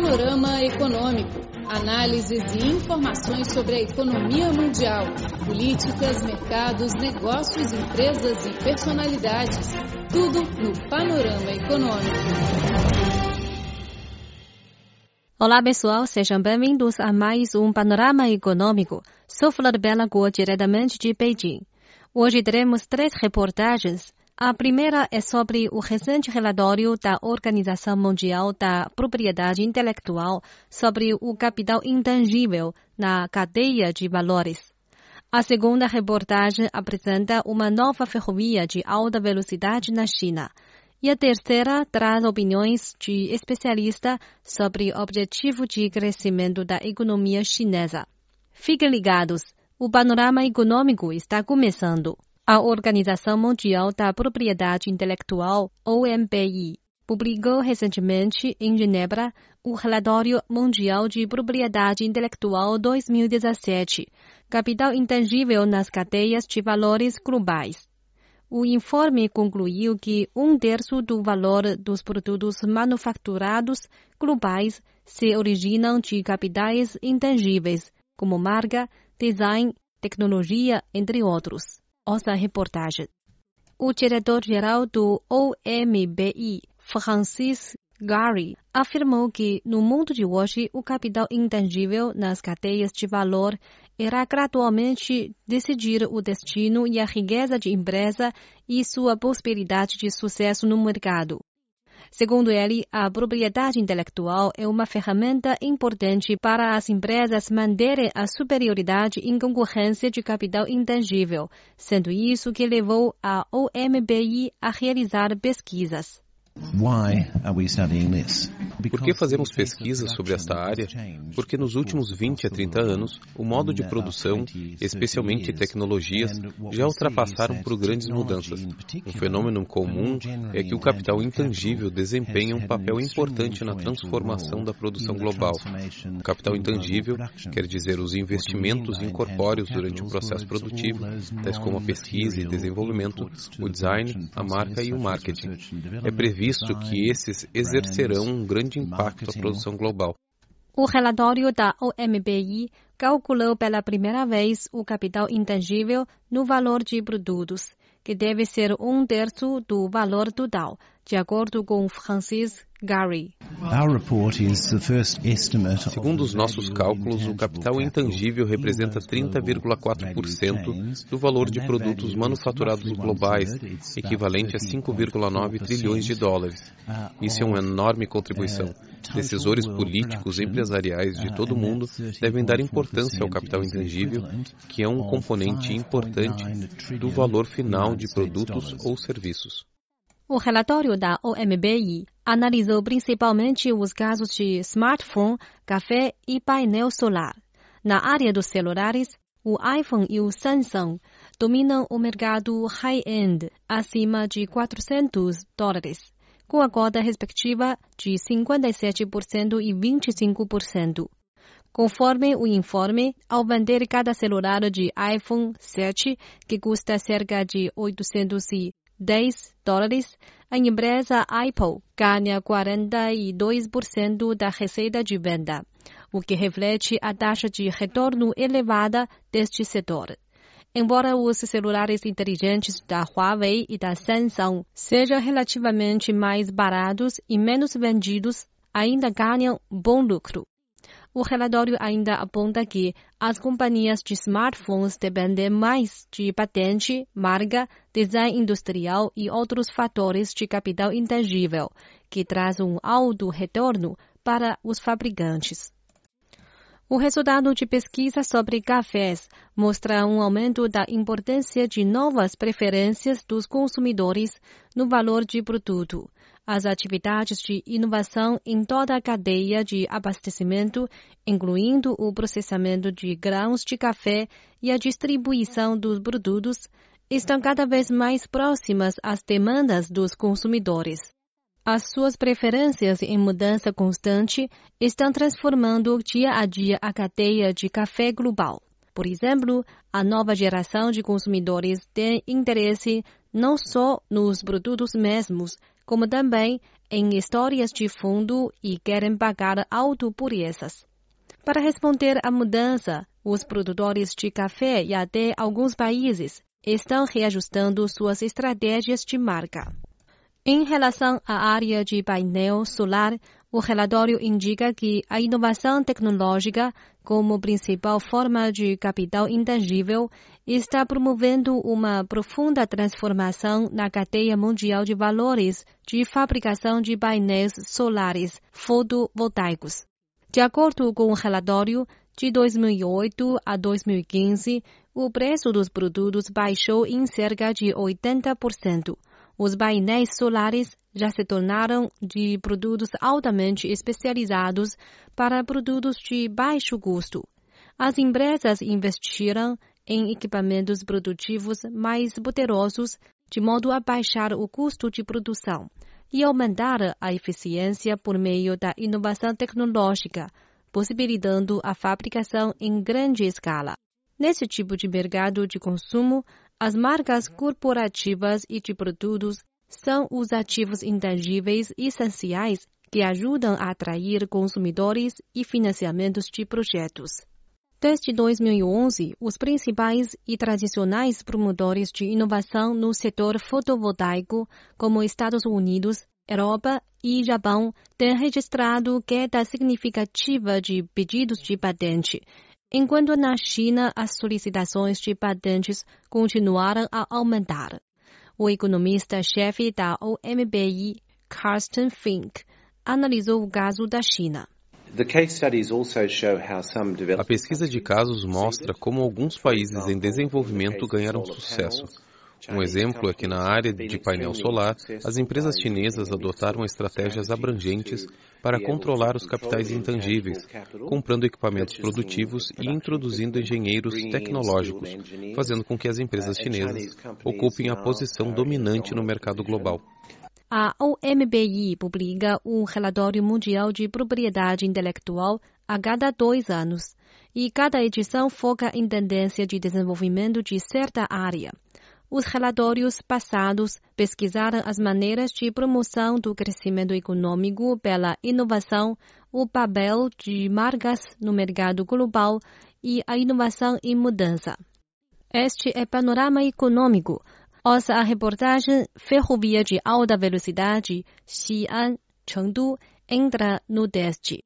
Panorama Econômico. Análises e informações sobre a economia mundial, políticas, mercados, negócios, empresas e personalidades. Tudo no Panorama Econômico. Olá pessoal, sejam bem-vindos a mais um Panorama Econômico. Sou Flor Bela Guo, diretamente de Beijing. Hoje teremos três reportagens. A primeira é sobre o recente relatório da Organização Mundial da Propriedade Intelectual sobre o capital intangível na cadeia de valores. A segunda reportagem apresenta uma nova ferrovia de alta velocidade na China. E a terceira traz opiniões de especialista sobre o objetivo de crescimento da economia chinesa. Fiquem ligados, o panorama econômico está começando. A Organização Mundial da Propriedade Intelectual, OMPI, publicou recentemente em Genebra o Relatório Mundial de Propriedade Intelectual 2017, Capital Intangível nas Cadeias de Valores Globais. O informe concluiu que um terço do valor dos produtos manufaturados globais se originam de capitais intangíveis, como marca, design, tecnologia, entre outros ouça a reportagem. O diretor-geral do OMBI, Francis Gary, afirmou que no mundo de hoje o capital intangível nas cadeias de valor irá gradualmente decidir o destino e a riqueza de empresa e sua possibilidade de sucesso no mercado. Segundo ele, a propriedade intelectual é uma ferramenta importante para as empresas manterem a superioridade em concorrência de capital intangível, sendo isso que levou a OMBI a realizar pesquisas. Por que fazemos pesquisas sobre esta área? Porque nos últimos 20 a 30 anos, o modo de produção, especialmente tecnologias, já ultrapassaram por grandes mudanças. Um fenômeno comum é que o capital intangível desempenha um papel importante na transformação da produção global. O capital intangível quer dizer os investimentos incorpóreos durante o processo produtivo, tais como a pesquisa e desenvolvimento, o design, a marca e o marketing. É previsto que esses exercerão um grande impacto à produção global. O relatório da OMBI calculou pela primeira vez o capital intangível no valor de produtos, que deve ser um terço do valor total, de acordo com Francis Gary. Segundo os nossos cálculos, o capital intangível representa 30,4% do valor de produtos manufaturados globais, equivalente a 5,9 trilhões de dólares. Isso é uma enorme contribuição. Decisores políticos e empresariais de todo o mundo devem dar importância ao capital intangível, que é um componente importante do valor final de produtos ou serviços. O relatório da OMBI analisou principalmente os casos de smartphone, café e painel solar. Na área dos celulares, o iPhone e o Samsung dominam o mercado high-end, acima de 400 dólares, com a cota respectiva de 57% e 25%. Conforme o informe, ao vender cada celular de iPhone 7, que custa cerca de 800 10 dólares, a empresa Apple ganha 42% da receita de venda, o que reflete a taxa de retorno elevada deste setor. Embora os celulares inteligentes da Huawei e da Samsung sejam relativamente mais baratos e menos vendidos, ainda ganham bom lucro. O relatório ainda aponta que as companhias de smartphones dependem mais de patente, marca, design industrial e outros fatores de capital intangível, que traz um alto retorno para os fabricantes. O resultado de pesquisa sobre cafés mostra um aumento da importância de novas preferências dos consumidores no valor de produto as atividades de inovação em toda a cadeia de abastecimento, incluindo o processamento de grãos de café e a distribuição dos produtos, estão cada vez mais próximas às demandas dos consumidores. As suas preferências em mudança constante estão transformando dia a dia a cadeia de café global. Por exemplo, a nova geração de consumidores tem interesse não só nos produtos mesmos, como também em histórias de fundo e querem pagar alto por essas. Para responder à mudança, os produtores de café e até alguns países estão reajustando suas estratégias de marca. Em relação à área de painel solar, o relatório indica que a inovação tecnológica, como principal forma de capital intangível, está promovendo uma profunda transformação na cadeia mundial de valores de fabricação de painéis solares fotovoltaicos. De acordo com o relatório, de 2008 a 2015, o preço dos produtos baixou em cerca de 80%. Os painéis solares já se tornaram de produtos altamente especializados para produtos de baixo custo. As empresas investiram em equipamentos produtivos mais poderosos, de modo a baixar o custo de produção e aumentar a eficiência por meio da inovação tecnológica, possibilitando a fabricação em grande escala. Nesse tipo de mercado de consumo, as marcas corporativas e de produtos são os ativos intangíveis essenciais que ajudam a atrair consumidores e financiamentos de projetos. Desde 2011, os principais e tradicionais promotores de inovação no setor fotovoltaico, como Estados Unidos, Europa e Japão, têm registrado queda significativa de pedidos de patente, enquanto na China as solicitações de patentes continuaram a aumentar. O economista-chefe da OMBI, Carsten Fink, analisou o caso da China. A pesquisa de casos mostra como alguns países em desenvolvimento ganharam sucesso. Um exemplo é que na área de painel solar, as empresas chinesas adotaram estratégias abrangentes para controlar os capitais intangíveis, comprando equipamentos produtivos e introduzindo engenheiros tecnológicos, fazendo com que as empresas chinesas ocupem a posição dominante no mercado global. A OMBI publica um relatório mundial de propriedade intelectual a cada dois anos, e cada edição foca em tendência de desenvolvimento de certa área. Os relatórios passados pesquisaram as maneiras de promoção do crescimento econômico pela inovação, o papel de marcas no mercado global e a inovação em mudança. Este é Panorama Econômico. Ouça a reportagem Ferrovia de Alta Velocidade Xi'an-Chengdu entra no teste.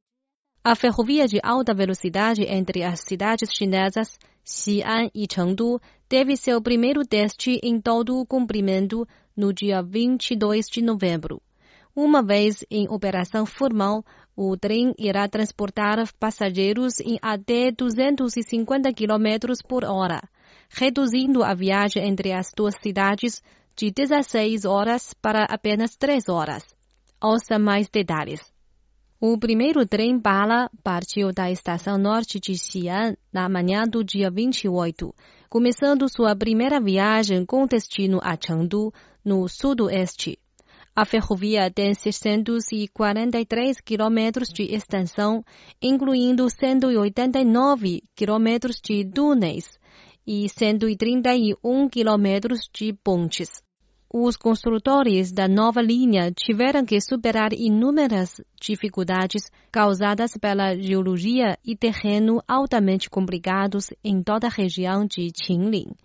A ferrovia de alta velocidade entre as cidades chinesas Xi'an e Chengdu teve seu primeiro teste em todo o comprimento no dia 22 de novembro. Uma vez em operação formal, o trem irá transportar passageiros em até 250 km por hora, reduzindo a viagem entre as duas cidades de 16 horas para apenas 3 horas. Ouça mais detalhes. O primeiro trem-bala partiu da estação norte de Xi'an na manhã do dia 28, começando sua primeira viagem com destino a Chengdu, no sudoeste. A ferrovia tem 643 quilômetros de extensão, incluindo 189 quilômetros de túneis e 131 quilômetros de pontes os construtores da nova linha tiveram que superar inúmeras dificuldades causadas pela geologia e terreno altamente complicados em toda a região de Qinling.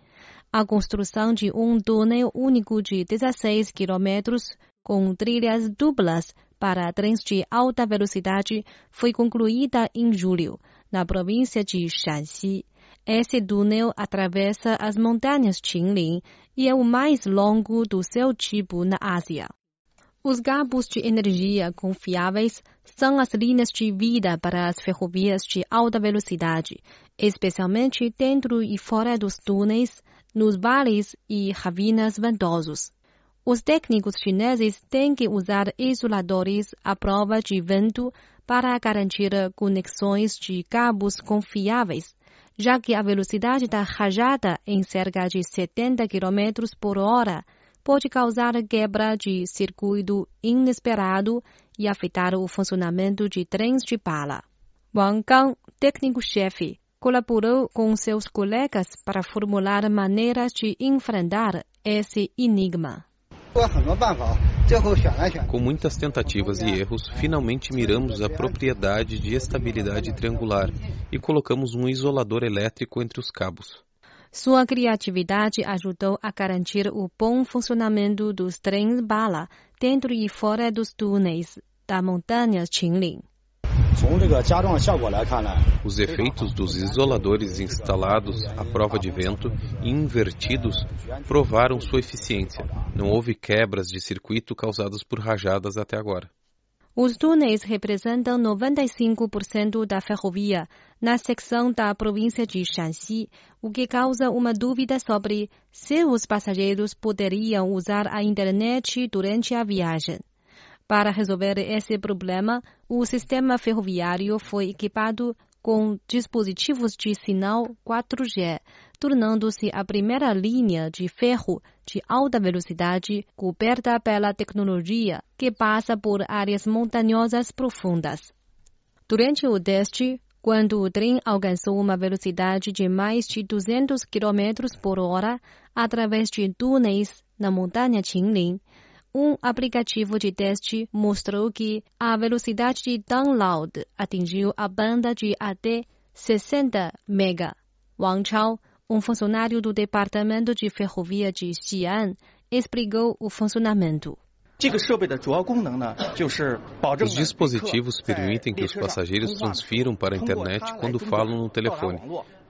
A construção de um túnel único de 16 quilômetros com trilhas duplas para trens de alta velocidade foi concluída em julho, na província de Shanxi. Esse túnel atravessa as montanhas Qinling e é o mais longo do seu tipo na Ásia. Os cabos de energia confiáveis são as linhas de vida para as ferrovias de alta velocidade, especialmente dentro e fora dos túneis, nos vales e ravinas ventosos. Os técnicos chineses têm que usar isoladores à prova de vento para garantir conexões de cabos confiáveis já que a velocidade da rajada em cerca de 70 km por hora pode causar quebra de circuito inesperado e afetar o funcionamento de trens de bala. Wang Gang, técnico-chefe, colaborou com seus colegas para formular maneiras de enfrentar esse enigma. Com muitas tentativas e erros, finalmente miramos a propriedade de estabilidade triangular e colocamos um isolador elétrico entre os cabos. Sua criatividade ajudou a garantir o bom funcionamento dos trens bala dentro e fora dos túneis da montanha Qinling. Os efeitos dos isoladores instalados à prova de vento e invertidos provaram sua eficiência. Não houve quebras de circuito causadas por rajadas até agora. Os túneis representam 95% da ferrovia na secção da província de Shanxi, o que causa uma dúvida sobre se os passageiros poderiam usar a internet durante a viagem. Para resolver esse problema, o sistema ferroviário foi equipado com dispositivos de sinal 4G, tornando-se a primeira linha de ferro de alta velocidade coberta pela tecnologia que passa por áreas montanhosas profundas. Durante o teste, quando o trem alcançou uma velocidade de mais de 200 km por hora através de túneis na montanha Qinling, um aplicativo de teste mostrou que a velocidade de download atingiu a banda de até 60 MB. Wang Chao, um funcionário do Departamento de Ferrovia de Xi'an, explicou o funcionamento. Os dispositivos permitem que os passageiros transfiram para a internet quando falam no telefone.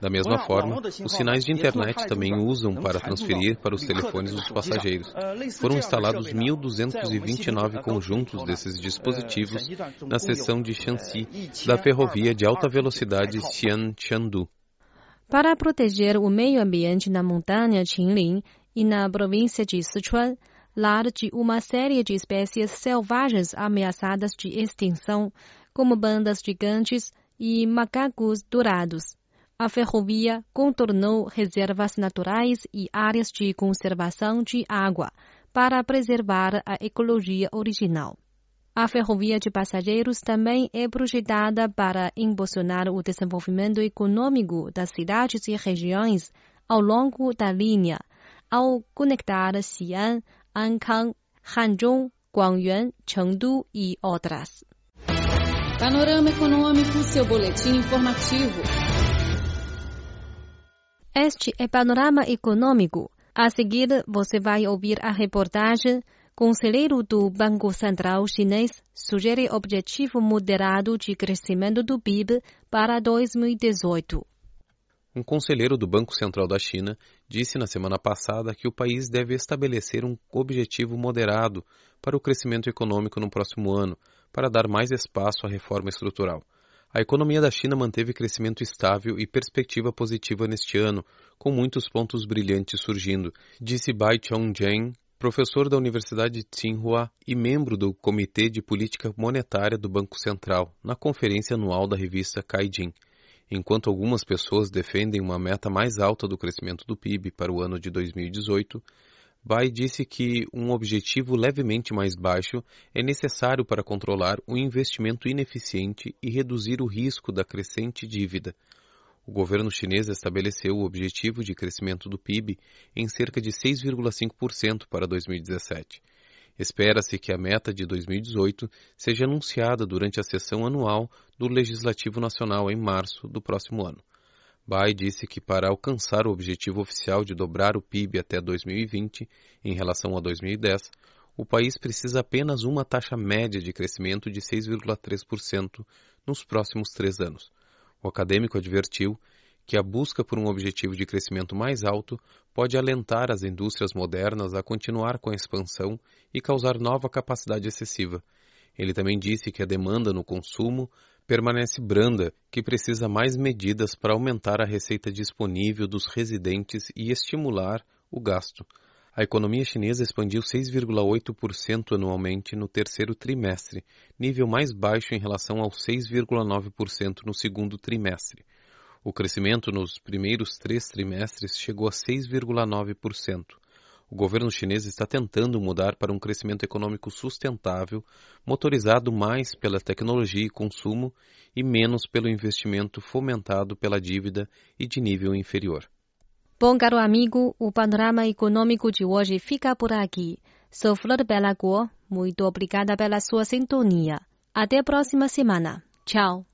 Da mesma forma, os sinais de internet também usam para transferir para os telefones dos passageiros. Foram instalados 1.229 conjuntos desses dispositivos na seção de Shanxi da ferrovia de alta velocidade Xi'an-Chengdu. Para proteger o meio ambiente na montanha Qinling e na província de Sichuan, lar de uma série de espécies selvagens ameaçadas de extinção, como bandas gigantes e macacos dourados. A ferrovia contornou reservas naturais e áreas de conservação de água para preservar a ecologia original. A ferrovia de passageiros também é projetada para impulsionar o desenvolvimento econômico das cidades e regiões ao longo da linha, ao conectar Xi'an Ankang, Hanzhong, Guangyuan, Chengdu e outras. Panorama Econômico, seu boletim informativo. Este é Panorama Econômico. A seguir, você vai ouvir a reportagem Conselheiro do Banco Central Chinês sugere objetivo moderado de crescimento do PIB para 2018. Um conselheiro do Banco Central da China disse na semana passada que o país deve estabelecer um objetivo moderado para o crescimento econômico no próximo ano, para dar mais espaço à reforma estrutural. A economia da China manteve crescimento estável e perspectiva positiva neste ano, com muitos pontos brilhantes surgindo, disse Bai Chongzhen, professor da Universidade de Tsinghua e membro do Comitê de Política Monetária do Banco Central, na conferência anual da revista Caijin. Enquanto algumas pessoas defendem uma meta mais alta do crescimento do PIB para o ano de 2018, Bai disse que um objetivo levemente mais baixo é necessário para controlar o investimento ineficiente e reduzir o risco da crescente dívida. O governo chinês estabeleceu o objetivo de crescimento do PIB em cerca de 6,5% para 2017 Espera-se que a meta de 2018 seja anunciada durante a sessão anual do Legislativo Nacional em março do próximo ano. Bai disse que para alcançar o objetivo oficial de dobrar o PIB até 2020 em relação a 2010, o país precisa apenas uma taxa média de crescimento de 6,3% nos próximos três anos. O acadêmico advertiu que a busca por um objetivo de crescimento mais alto pode alentar as indústrias modernas a continuar com a expansão e causar nova capacidade excessiva. Ele também disse que a demanda no consumo permanece branda, que precisa mais medidas para aumentar a receita disponível dos residentes e estimular o gasto. A economia chinesa expandiu 6,8% anualmente no terceiro trimestre, nível mais baixo em relação aos 6,9% no segundo trimestre. O crescimento nos primeiros três trimestres chegou a 6,9%. O governo chinês está tentando mudar para um crescimento econômico sustentável, motorizado mais pela tecnologia e consumo e menos pelo investimento fomentado pela dívida e de nível inferior. Bom, caro amigo, o panorama econômico de hoje fica por aqui. Sou Flor Bela Guo. Muito obrigada pela sua sintonia. Até a próxima semana. Tchau.